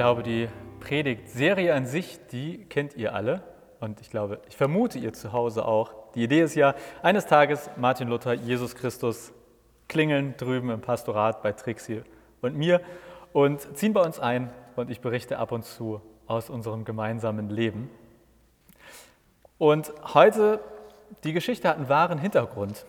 glaube, die Predigtserie an sich, die kennt ihr alle. Und ich glaube, ich vermute ihr zu Hause auch. Die Idee ist ja, eines Tages Martin Luther, Jesus Christus klingeln drüben im Pastorat bei Trixie und mir und ziehen bei uns ein und ich berichte ab und zu aus unserem gemeinsamen Leben. Und heute, die Geschichte hat einen wahren Hintergrund.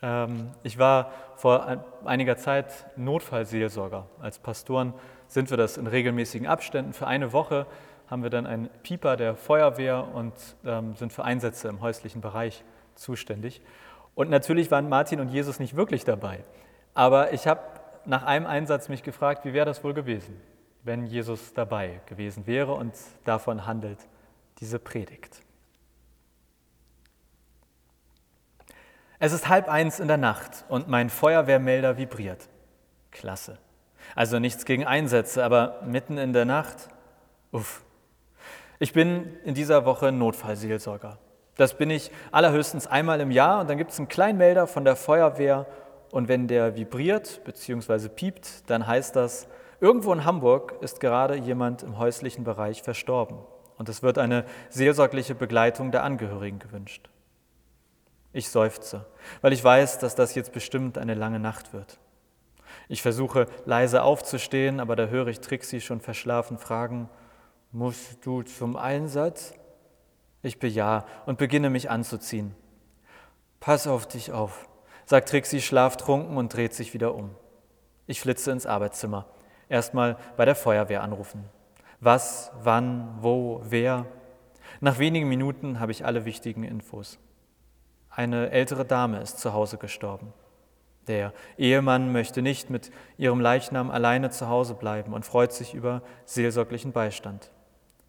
Ähm, ich war vor einiger Zeit Notfallseelsorger. Als Pastoren sind wir das in regelmäßigen Abständen. Für eine Woche haben wir dann einen Pieper der Feuerwehr und ähm, sind für Einsätze im häuslichen Bereich zuständig. Und natürlich waren Martin und Jesus nicht wirklich dabei. Aber ich habe nach einem Einsatz mich gefragt, wie wäre das wohl gewesen, wenn Jesus dabei gewesen wäre und davon handelt diese Predigt. Es ist halb eins in der Nacht und mein Feuerwehrmelder vibriert. Klasse. Also nichts gegen Einsätze, aber mitten in der Nacht, uff. Ich bin in dieser Woche Notfallseelsorger. Das bin ich allerhöchstens einmal im Jahr und dann gibt es einen kleinen Melder von der Feuerwehr und wenn der vibriert bzw. piept, dann heißt das, irgendwo in Hamburg ist gerade jemand im häuslichen Bereich verstorben und es wird eine seelsorgliche Begleitung der Angehörigen gewünscht. Ich seufze, weil ich weiß, dass das jetzt bestimmt eine lange Nacht wird. Ich versuche leise aufzustehen, aber da höre ich Trixie schon verschlafen fragen, musst du zum Einsatz? Ich bejahe und beginne mich anzuziehen. Pass auf dich auf, sagt Trixie schlaftrunken und dreht sich wieder um. Ich flitze ins Arbeitszimmer. Erstmal bei der Feuerwehr anrufen. Was, wann, wo, wer. Nach wenigen Minuten habe ich alle wichtigen Infos. Eine ältere Dame ist zu Hause gestorben. Der Ehemann möchte nicht mit ihrem Leichnam alleine zu Hause bleiben und freut sich über seelsorglichen Beistand.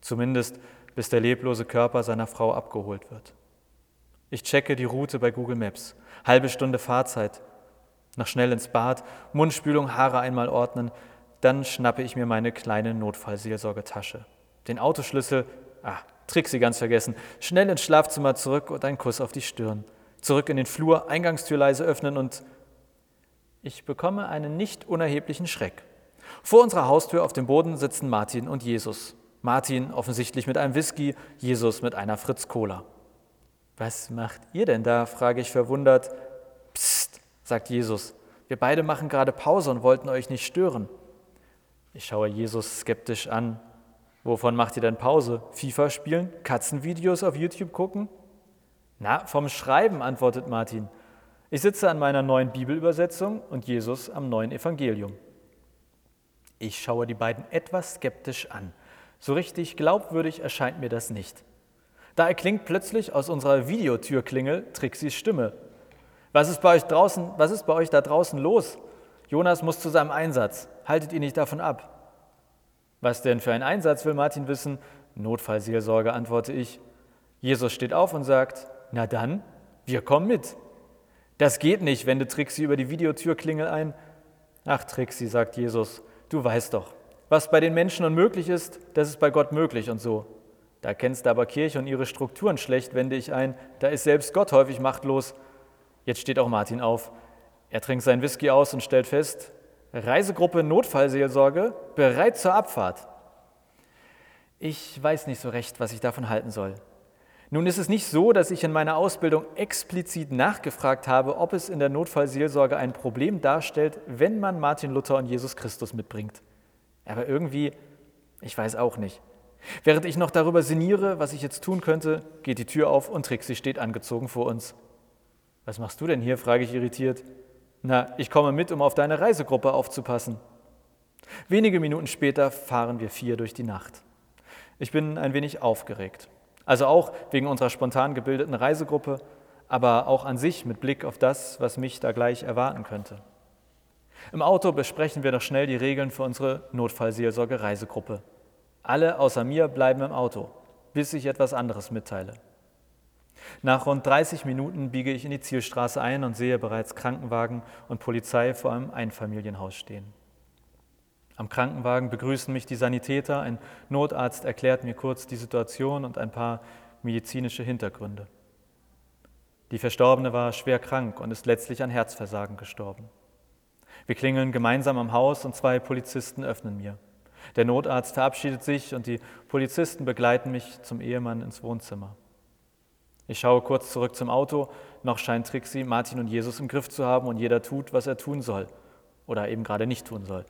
Zumindest bis der leblose Körper seiner Frau abgeholt wird. Ich checke die Route bei Google Maps. Halbe Stunde Fahrzeit. Noch schnell ins Bad, Mundspülung, Haare einmal ordnen. Dann schnappe ich mir meine kleine Notfallseelsorgetasche. Den Autoschlüssel, ah, Trixie ganz vergessen. Schnell ins Schlafzimmer zurück und ein Kuss auf die Stirn. Zurück in den Flur, Eingangstür leise öffnen und ich bekomme einen nicht unerheblichen Schreck. Vor unserer Haustür auf dem Boden sitzen Martin und Jesus. Martin offensichtlich mit einem Whisky, Jesus mit einer Fritz Cola. Was macht ihr denn da? frage ich verwundert. Psst, sagt Jesus. Wir beide machen gerade Pause und wollten euch nicht stören. Ich schaue Jesus skeptisch an. Wovon macht ihr denn Pause? FIFA spielen? Katzenvideos auf YouTube gucken? Na, vom Schreiben, antwortet Martin. Ich sitze an meiner neuen Bibelübersetzung und Jesus am neuen Evangelium. Ich schaue die beiden etwas skeptisch an. So richtig glaubwürdig erscheint mir das nicht. Da erklingt plötzlich aus unserer Videotürklingel Trixis Stimme. Was ist bei euch draußen, was ist bei euch da draußen los? Jonas muss zu seinem Einsatz. Haltet ihn nicht davon ab. Was denn für ein Einsatz, will Martin wissen. Notfallseelsorge, antworte ich. Jesus steht auf und sagt, na dann, wir kommen mit. Das geht nicht, wende Trixi über die Videotürklingel ein. Ach Trixi, sagt Jesus, du weißt doch, was bei den Menschen unmöglich ist, das ist bei Gott möglich und so. Da kennst du aber Kirche und ihre Strukturen schlecht, wende ich ein. Da ist selbst Gott häufig machtlos. Jetzt steht auch Martin auf. Er trinkt seinen Whisky aus und stellt fest, Reisegruppe Notfallseelsorge bereit zur Abfahrt. Ich weiß nicht so recht, was ich davon halten soll. Nun ist es nicht so, dass ich in meiner Ausbildung explizit nachgefragt habe, ob es in der Notfallseelsorge ein Problem darstellt, wenn man Martin Luther und Jesus Christus mitbringt. Aber irgendwie, ich weiß auch nicht. Während ich noch darüber sinniere, was ich jetzt tun könnte, geht die Tür auf und Trixie steht angezogen vor uns. Was machst du denn hier? frage ich irritiert. Na, ich komme mit, um auf deine Reisegruppe aufzupassen. Wenige Minuten später fahren wir vier durch die Nacht. Ich bin ein wenig aufgeregt. Also auch wegen unserer spontan gebildeten Reisegruppe, aber auch an sich mit Blick auf das, was mich da gleich erwarten könnte. Im Auto besprechen wir noch schnell die Regeln für unsere Notfallseelsorge-Reisegruppe. Alle außer mir bleiben im Auto, bis ich etwas anderes mitteile. Nach rund 30 Minuten biege ich in die Zielstraße ein und sehe bereits Krankenwagen und Polizei vor einem Einfamilienhaus stehen. Am Krankenwagen begrüßen mich die Sanitäter, ein Notarzt erklärt mir kurz die Situation und ein paar medizinische Hintergründe. Die Verstorbene war schwer krank und ist letztlich an Herzversagen gestorben. Wir klingeln gemeinsam am Haus und zwei Polizisten öffnen mir. Der Notarzt verabschiedet sich und die Polizisten begleiten mich zum Ehemann ins Wohnzimmer. Ich schaue kurz zurück zum Auto. Noch scheint Trixie Martin und Jesus im Griff zu haben und jeder tut, was er tun soll oder eben gerade nicht tun soll.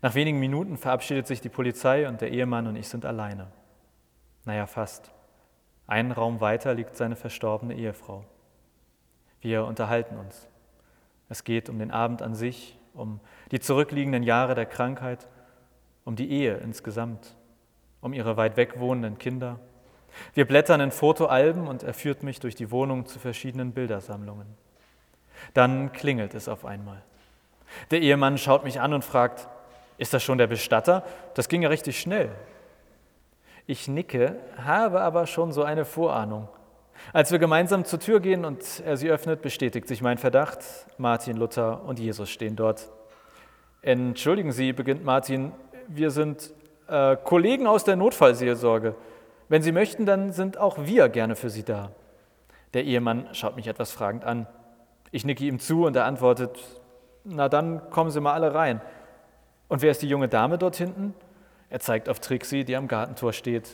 Nach wenigen Minuten verabschiedet sich die Polizei und der Ehemann und ich sind alleine. Naja, fast. Einen Raum weiter liegt seine verstorbene Ehefrau. Wir unterhalten uns. Es geht um den Abend an sich, um die zurückliegenden Jahre der Krankheit, um die Ehe insgesamt, um ihre weit weg wohnenden Kinder. Wir blättern in Fotoalben und er führt mich durch die Wohnung zu verschiedenen Bildersammlungen. Dann klingelt es auf einmal. Der Ehemann schaut mich an und fragt, ist das schon der Bestatter? Das ging ja richtig schnell. Ich nicke, habe aber schon so eine Vorahnung. Als wir gemeinsam zur Tür gehen und er sie öffnet, bestätigt sich mein Verdacht. Martin Luther und Jesus stehen dort. Entschuldigen Sie, beginnt Martin, wir sind äh, Kollegen aus der Notfallseelsorge. Wenn Sie möchten, dann sind auch wir gerne für Sie da. Der Ehemann schaut mich etwas fragend an. Ich nicke ihm zu und er antwortet, na dann kommen Sie mal alle rein. Und wer ist die junge Dame dort hinten? Er zeigt auf Trixie, die am Gartentor steht.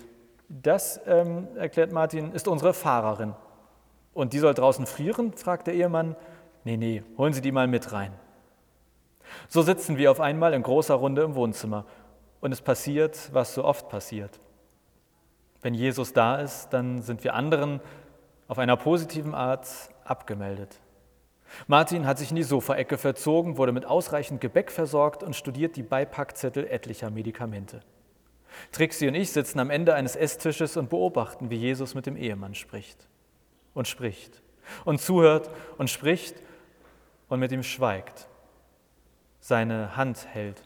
Das, ähm, erklärt Martin, ist unsere Fahrerin. Und die soll draußen frieren? fragt der Ehemann. Nee, nee, holen Sie die mal mit rein. So sitzen wir auf einmal in großer Runde im Wohnzimmer und es passiert, was so oft passiert. Wenn Jesus da ist, dann sind wir anderen auf einer positiven Art abgemeldet. Martin hat sich in die Sofaecke verzogen, wurde mit ausreichend Gebäck versorgt und studiert die Beipackzettel etlicher Medikamente. Trixie und ich sitzen am Ende eines Esstisches und beobachten, wie Jesus mit dem Ehemann spricht und spricht und zuhört und spricht und mit ihm schweigt, seine Hand hält.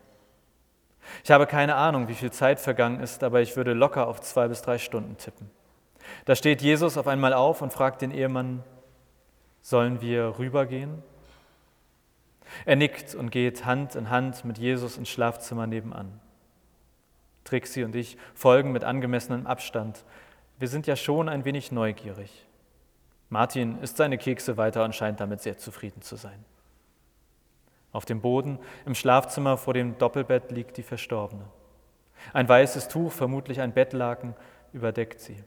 Ich habe keine Ahnung, wie viel Zeit vergangen ist, aber ich würde locker auf zwei bis drei Stunden tippen. Da steht Jesus auf einmal auf und fragt den Ehemann, sollen wir rübergehen? Er nickt und geht Hand in Hand mit Jesus ins Schlafzimmer nebenan. Trixie und ich folgen mit angemessenem Abstand. Wir sind ja schon ein wenig neugierig. Martin isst seine Kekse weiter und scheint damit sehr zufrieden zu sein. Auf dem Boden im Schlafzimmer vor dem Doppelbett liegt die Verstorbene. Ein weißes Tuch, vermutlich ein Bettlaken, überdeckt sie.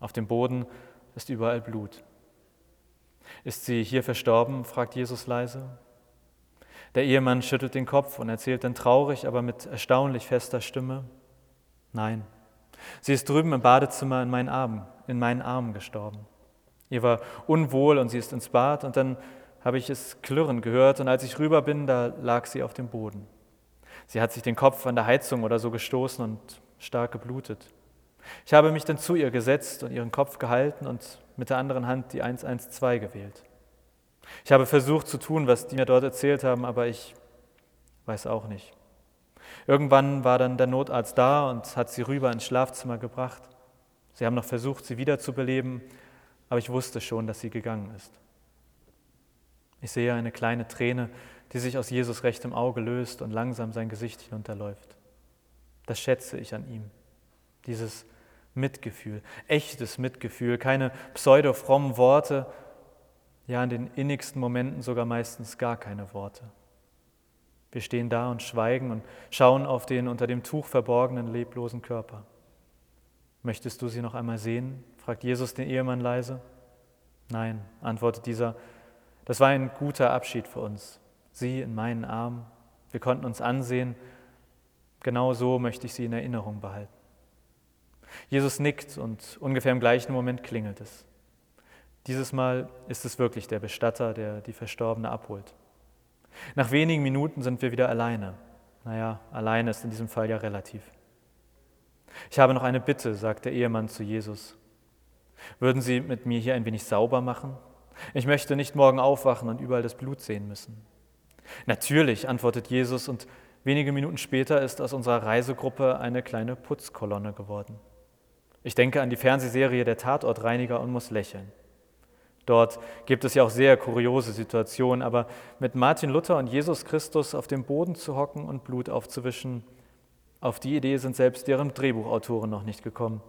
Auf dem Boden ist überall Blut. Ist sie hier verstorben? fragt Jesus leise. Der Ehemann schüttelt den Kopf und erzählt dann traurig, aber mit erstaunlich fester Stimme, nein, sie ist drüben im Badezimmer in meinen Armen, in meinen Armen gestorben. Ihr war unwohl und sie ist ins Bad und dann habe ich es klirren gehört und als ich rüber bin, da lag sie auf dem Boden. Sie hat sich den Kopf an der Heizung oder so gestoßen und stark geblutet. Ich habe mich dann zu ihr gesetzt und ihren Kopf gehalten und mit der anderen Hand die 112 gewählt. Ich habe versucht zu tun, was die mir dort erzählt haben, aber ich weiß auch nicht. Irgendwann war dann der Notarzt da und hat sie rüber ins Schlafzimmer gebracht. Sie haben noch versucht, sie wiederzubeleben, aber ich wusste schon, dass sie gegangen ist. Ich sehe eine kleine Träne, die sich aus Jesus rechtem Auge löst und langsam sein Gesicht hinunterläuft. Das schätze ich an ihm. Dieses Mitgefühl, echtes Mitgefühl, keine pseudo-frommen Worte, ja in den innigsten Momenten sogar meistens gar keine Worte. Wir stehen da und schweigen und schauen auf den unter dem Tuch verborgenen, leblosen Körper. Möchtest du sie noch einmal sehen? fragt Jesus den Ehemann leise. Nein, antwortet dieser, das war ein guter Abschied für uns. Sie in meinen Armen, wir konnten uns ansehen. Genau so möchte ich sie in Erinnerung behalten. Jesus nickt und ungefähr im gleichen Moment klingelt es. Dieses Mal ist es wirklich der Bestatter, der die Verstorbene abholt. Nach wenigen Minuten sind wir wieder alleine. Naja, alleine ist in diesem Fall ja relativ. Ich habe noch eine Bitte, sagt der Ehemann zu Jesus. Würden Sie mit mir hier ein wenig sauber machen? Ich möchte nicht morgen aufwachen und überall das Blut sehen müssen. Natürlich, antwortet Jesus, und wenige Minuten später ist aus unserer Reisegruppe eine kleine Putzkolonne geworden. Ich denke an die Fernsehserie Der Tatortreiniger und muss lächeln. Dort gibt es ja auch sehr kuriose Situationen, aber mit Martin Luther und Jesus Christus auf dem Boden zu hocken und Blut aufzuwischen, auf die Idee sind selbst deren Drehbuchautoren noch nicht gekommen.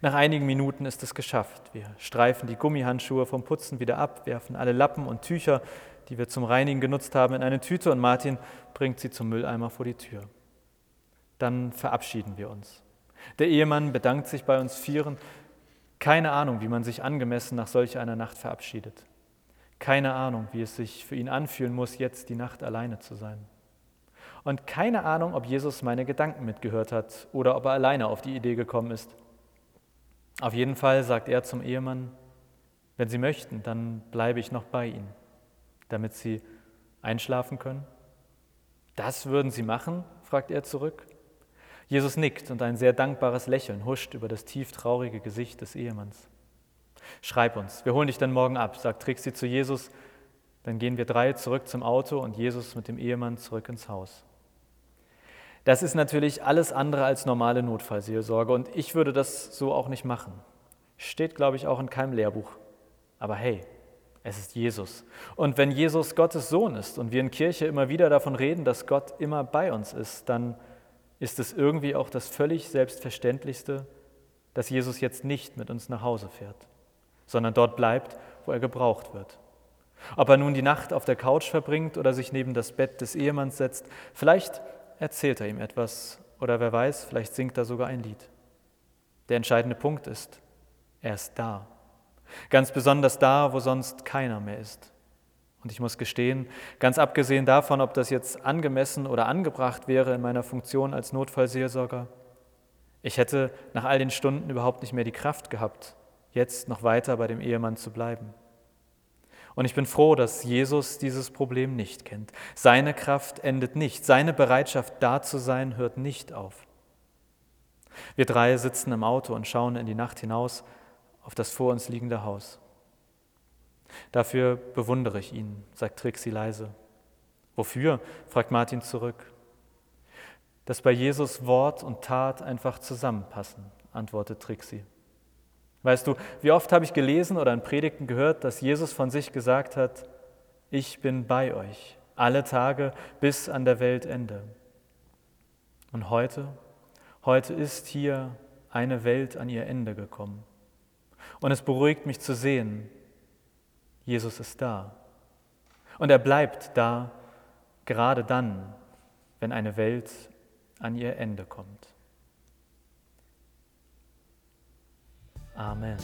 Nach einigen Minuten ist es geschafft. Wir streifen die Gummihandschuhe vom Putzen wieder ab, werfen alle Lappen und Tücher, die wir zum Reinigen genutzt haben, in eine Tüte und Martin bringt sie zum Mülleimer vor die Tür. dann verabschieden wir uns. Der Ehemann bedankt sich bei uns Vieren. Keine Ahnung, wie man sich angemessen nach solch einer Nacht verabschiedet. Keine Ahnung, wie es sich für ihn anfühlen muss, jetzt die Nacht alleine zu sein. Und keine Ahnung, ob Jesus meine Gedanken mitgehört hat oder ob er alleine auf die Idee gekommen ist. Auf jeden Fall sagt er zum Ehemann, wenn Sie möchten, dann bleibe ich noch bei Ihnen, damit Sie einschlafen können. Das würden Sie machen? fragt er zurück. Jesus nickt und ein sehr dankbares Lächeln huscht über das tief traurige Gesicht des Ehemanns. Schreib uns, wir holen dich dann morgen ab, sagt Trixie zu Jesus. Dann gehen wir drei zurück zum Auto und Jesus mit dem Ehemann zurück ins Haus. Das ist natürlich alles andere als normale Notfallseelsorge und ich würde das so auch nicht machen. Steht, glaube ich, auch in keinem Lehrbuch. Aber hey, es ist Jesus. Und wenn Jesus Gottes Sohn ist und wir in Kirche immer wieder davon reden, dass Gott immer bei uns ist, dann ist es irgendwie auch das völlig Selbstverständlichste, dass Jesus jetzt nicht mit uns nach Hause fährt, sondern dort bleibt, wo er gebraucht wird. Ob er nun die Nacht auf der Couch verbringt oder sich neben das Bett des Ehemanns setzt, vielleicht erzählt er ihm etwas oder wer weiß, vielleicht singt er sogar ein Lied. Der entscheidende Punkt ist, er ist da. Ganz besonders da, wo sonst keiner mehr ist. Und ich muss gestehen, ganz abgesehen davon, ob das jetzt angemessen oder angebracht wäre in meiner Funktion als Notfallseelsorger, ich hätte nach all den Stunden überhaupt nicht mehr die Kraft gehabt, jetzt noch weiter bei dem Ehemann zu bleiben. Und ich bin froh, dass Jesus dieses Problem nicht kennt. Seine Kraft endet nicht, seine Bereitschaft da zu sein hört nicht auf. Wir drei sitzen im Auto und schauen in die Nacht hinaus auf das vor uns liegende Haus. Dafür bewundere ich ihn, sagt Trixie leise. Wofür? fragt Martin zurück. Dass bei Jesus Wort und Tat einfach zusammenpassen, antwortet Trixie. Weißt du, wie oft habe ich gelesen oder in Predigten gehört, dass Jesus von sich gesagt hat, ich bin bei euch alle Tage bis an der Weltende. Und heute, heute ist hier eine Welt an ihr Ende gekommen. Und es beruhigt mich zu sehen, Jesus ist da. Und er bleibt da, gerade dann, wenn eine Welt an ihr Ende kommt. Amen.